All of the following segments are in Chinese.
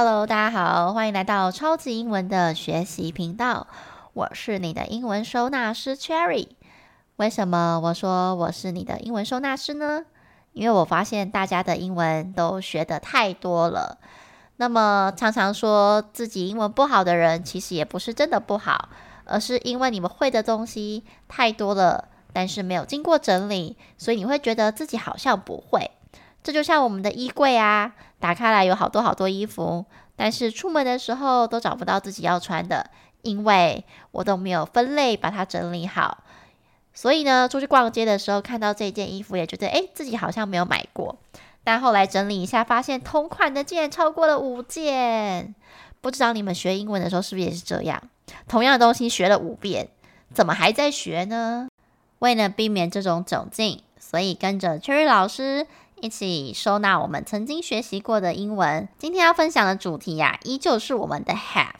Hello，大家好，欢迎来到超级英文的学习频道。我是你的英文收纳师 Cherry。为什么我说我是你的英文收纳师呢？因为我发现大家的英文都学得太多了。那么常常说自己英文不好的人，其实也不是真的不好，而是因为你们会的东西太多了，但是没有经过整理，所以你会觉得自己好像不会。这就像我们的衣柜啊，打开来有好多好多衣服，但是出门的时候都找不到自己要穿的，因为我都没有分类把它整理好。所以呢，出去逛街的时候看到这件衣服，也觉得诶，自己好像没有买过。但后来整理一下，发现同款的竟然超过了五件。不知道你们学英文的时候是不是也是这样？同样的东西学了五遍，怎么还在学呢？为了避免这种窘境，所以跟着 Cherry 老师。一起收纳我们曾经学习过的英文。今天要分享的主题呀、依旧是我们的 have。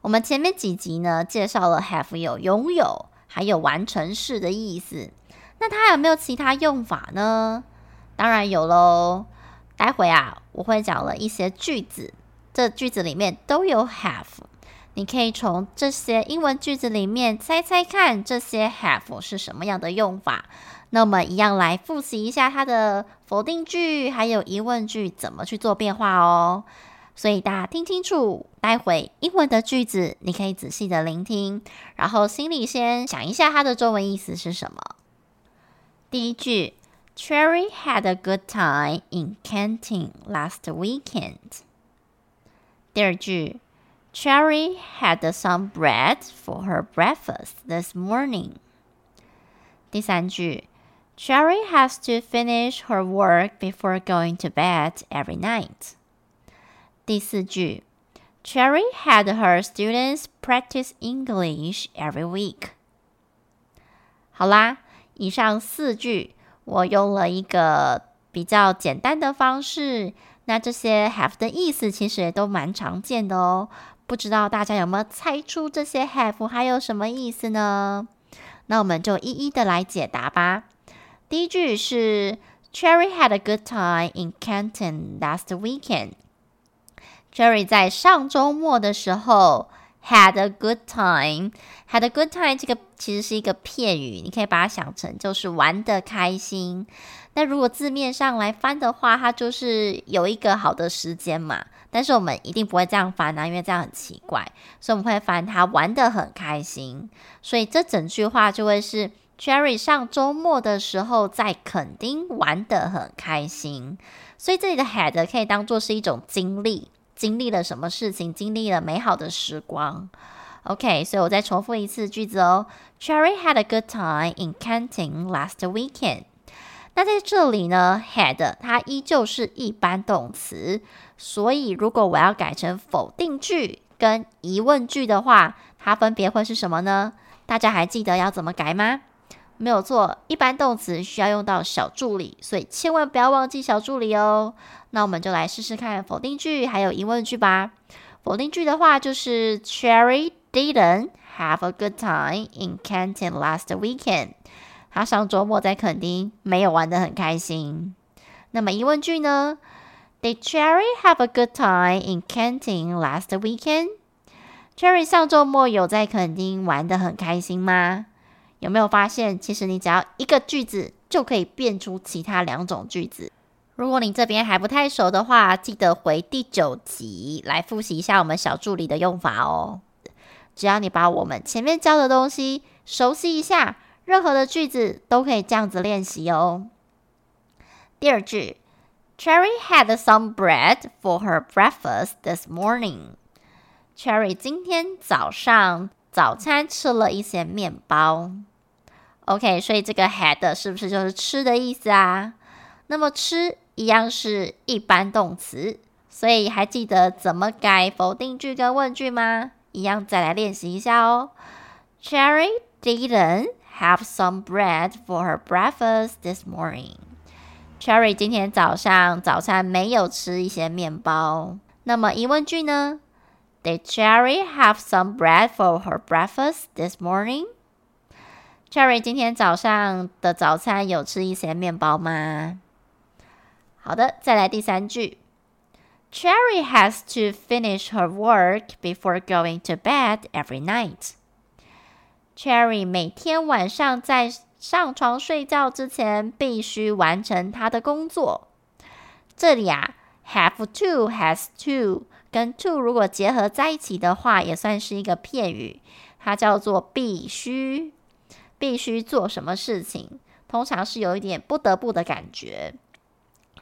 我们前面几集呢，介绍了 have 有拥有，还有完成式的意思。那它有没有其他用法呢？当然有喽。待会啊，我会讲了一些句子，这句子里面都有 have。你可以从这些英文句子里面猜猜看，这些 have 是什么样的用法。那我们一样来复习一下它的否定句，还有疑问句怎么去做变化哦。所以大家听清楚，待会英文的句子你可以仔细的聆听，然后心里先想一下它的中文意思是什么。第一句，Cherry had a good time in Canton last weekend。第二句，Cherry had some bread for her breakfast this morning。第三句。Cherry has to finish her work before going to bed every night. 第四句，Cherry had her students practice English every week. 好啦，以上四句我用了一个比较简单的方式。那这些 have 的意思其实也都蛮常见的哦。不知道大家有没有猜出这些 have 还有什么意思呢？那我们就一一的来解答吧。第一句是 Cherry had a good time in Canton last weekend. Cherry 在上周末的时候 had a good time. Had a good time 这个其实是一个片语，你可以把它想成就是玩得开心。那如果字面上来翻的话，它就是有一个好的时间嘛。但是我们一定不会这样翻啊，因为这样很奇怪，所以我们会翻它玩得很开心。所以这整句话就会是。Cherry 上周末的时候在垦丁玩得很开心，所以这里的 had 可以当做是一种经历，经历了什么事情，经历了美好的时光。OK，所以我再重复一次句子哦。Cherry had a good time in Canton last weekend。那在这里呢，had 它依旧是一般动词，所以如果我要改成否定句跟疑问句的话，它分别会是什么呢？大家还记得要怎么改吗？没有错，一般动词需要用到小助理，所以千万不要忘记小助理哦。那我们就来试试看否定句还有疑问句吧。否定句的话就是 Cherry didn't have a good time in Canton last weekend。他上周末在垦丁没有玩得很开心。那么疑问句呢？Did Cherry have a good time in Canton last weekend？Cherry 上周末有在垦丁玩得很开心吗？有没有发现，其实你只要一个句子就可以变出其他两种句子。如果你这边还不太熟的话，记得回第九集来复习一下我们小助理的用法哦。只要你把我们前面教的东西熟悉一下，任何的句子都可以这样子练习哦。第二句，Cherry had some bread for her breakfast this morning. Cherry 今天早上早餐吃了一些面包。OK，所以这个 had 是不是就是吃的意思啊？那么吃一样是一般动词，所以还记得怎么改否定句跟问句吗？一样再来练习一下哦。Cherry didn't have some bread for her breakfast this morning. Cherry 今天早上早餐没有吃一些面包。那么疑问句呢？Did Cherry have some bread for her breakfast this morning? Cherry 今天早上的早餐有吃一些面包吗？好的，再来第三句。Cherry has to finish her work before going to bed every night. Cherry 每天晚上在上床睡觉之前必须完成她的工作。这里啊，have to has to 跟 to 如果结合在一起的话，也算是一个片语，它叫做必须，必须做什么事情，通常是有一点不得不的感觉。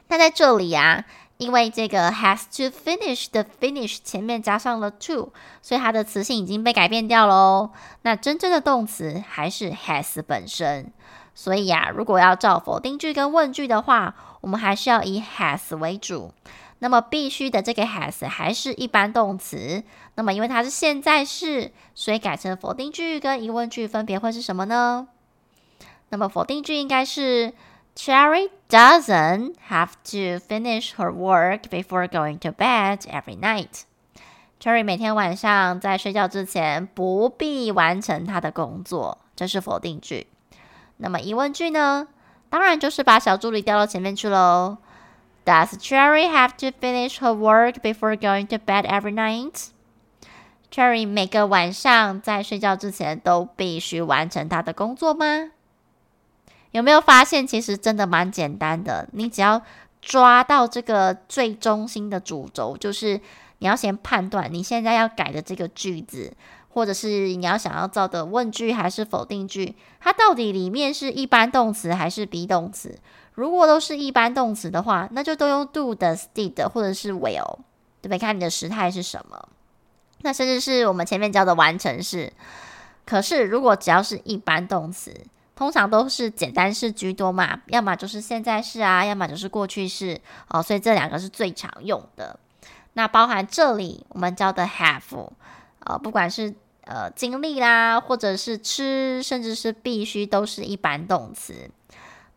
那在这里啊。因为这个 has to finish 的 finish 前面加上了 to，所以它的词性已经被改变掉喽。那真正的动词还是 has 本身。所以呀、啊，如果要造否定句跟问句的话，我们还是要以 has 为主。那么必须的这个 has 还是一般动词。那么因为它是现在式，所以改成否定句跟疑问句分别会是什么呢？那么否定句应该是。Cherry doesn't have to finish her work before going to bed every night. Cherry 每天晚上在睡觉之前不必完成她的工作，这是否定句。那么疑问句呢？当然就是把小助理调到前面去喽。Does Cherry have to finish her work before going to bed every night? Cherry 每个晚上在睡觉之前都必须完成她的工作吗？有没有发现，其实真的蛮简单的？你只要抓到这个最中心的主轴，就是你要先判断你现在要改的这个句子，或者是你要想要造的问句还是否定句，它到底里面是一般动词还是 be 动词？如果都是一般动词的话，那就都用 do、does、did 或者是 will，对不对？看你的时态是什么。那甚至是我们前面教的完成式。可是如果只要是一般动词，通常都是简单式居多嘛，要么就是现在式啊，要么就是过去式哦，所以这两个是最常用的。那包含这里我们教的 have，呃，不管是呃经历啦，或者是吃，甚至是必须，都是一般动词。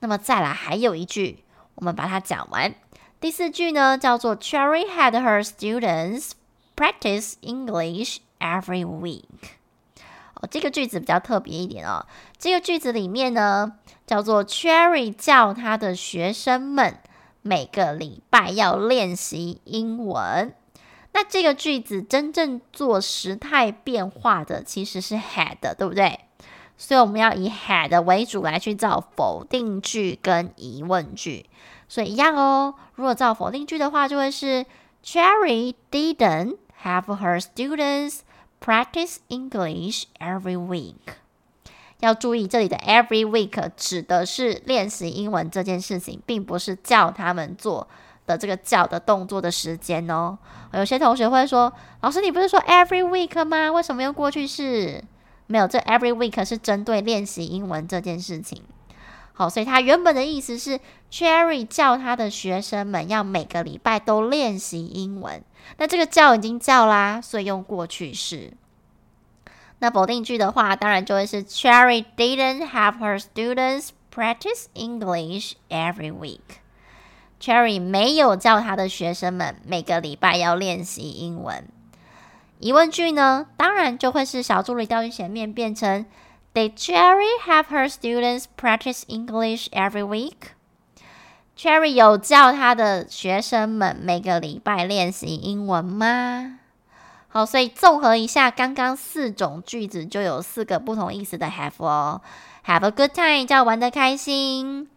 那么再来还有一句，我们把它讲完。第四句呢，叫做 Cherry had her students practice English every week。哦，这个句子比较特别一点哦。这个句子里面呢，叫做 Cherry 叫他的学生们每个礼拜要练习英文。那这个句子真正做时态变化的其实是 had，对不对？所以我们要以 had 为主来去造否定句跟疑问句。所以一样哦。如果造否定句的话，就会是 Cherry didn't have her students Practice English every week。要注意，这里的 every week 指的是练习英文这件事情，并不是叫他们做的这个叫的动作的时间哦。有些同学会说：“老师，你不是说 every week 吗？为什么用过去式？”没有，这 every week 是针对练习英文这件事情。好，所以他原本的意思是，Cherry 叫他的学生们要每个礼拜都练习英文。那这个叫已经叫啦，所以用过去式。那否定句的话，当然就会是 Cherry didn't have her students practice English every week。Cherry 没有叫他的学生们每个礼拜要练习英文。疑问句呢，当然就会是小助理调去前面变成。Did Cherry have her students practice English every week? Cherry 有叫他的学生们每个礼拜练习英文吗？好，所以综合一下刚刚四种句子，就有四个不同意思的 have 哦。Have a good time 叫玩得开心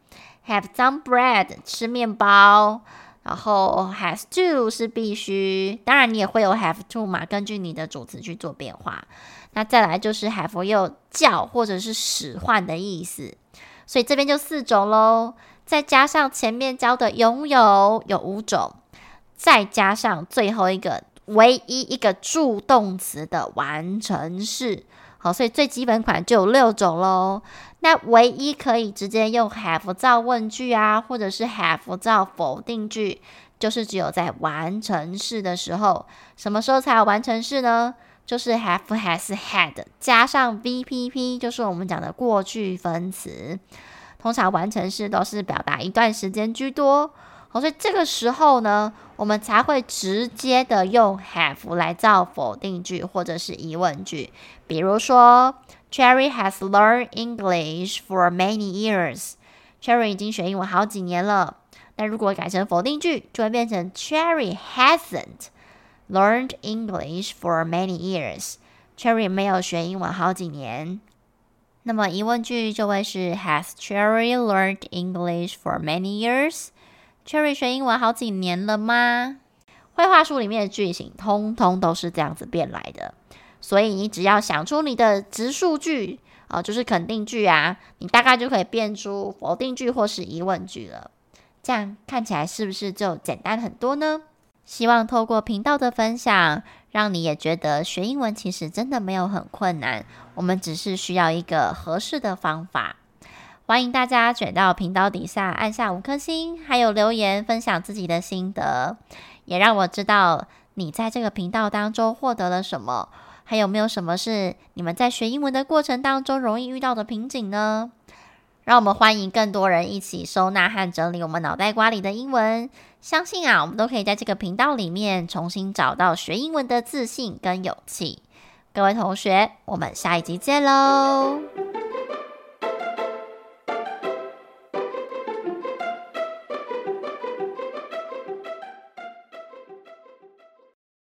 ，Have some bread 吃面包，然后 has to 是必须，当然你也会有 have to 嘛，根据你的主词去做变化。那再来就是 have 又叫或者是使唤的意思，所以这边就四种喽。再加上前面教的拥有有五种，再加上最后一个唯一一个助动词的完成式，好，所以最基本款就有六种喽。那唯一可以直接用 have 造问句啊，或者是 have 造否定句，就是只有在完成式的时候，什么时候才有完成式呢？就是 have has had 加上 VPP，就是我们讲的过去分词。通常完成式都是表达一段时间居多，好，所以这个时候呢，我们才会直接的用 have 来造否定句或者是疑问句。比如说，Cherry has learned English for many years。Cherry 已经学英文好几年了。那如果改成否定句，就会变成 Cherry hasn't learned English for many years。Cherry 没有学英文好几年。那么疑问句就会是 Has Cherry learned English for many years？Cherry 学英文好几年了吗？绘画书里面的句型通通都是这样子变来的，所以你只要想出你的直述句啊、呃，就是肯定句啊，你大概就可以变出否定句或是疑问句了。这样看起来是不是就简单很多呢？希望透过频道的分享，让你也觉得学英文其实真的没有很困难，我们只是需要一个合适的方法。欢迎大家卷到频道底下按下五颗星，还有留言分享自己的心得，也让我知道你在这个频道当中获得了什么，还有没有什么是你们在学英文的过程当中容易遇到的瓶颈呢？让我们欢迎更多人一起收纳和整理我们脑袋瓜里的英文。相信啊，我们都可以在这个频道里面重新找到学英文的自信跟勇气。各位同学，我们下一集见喽！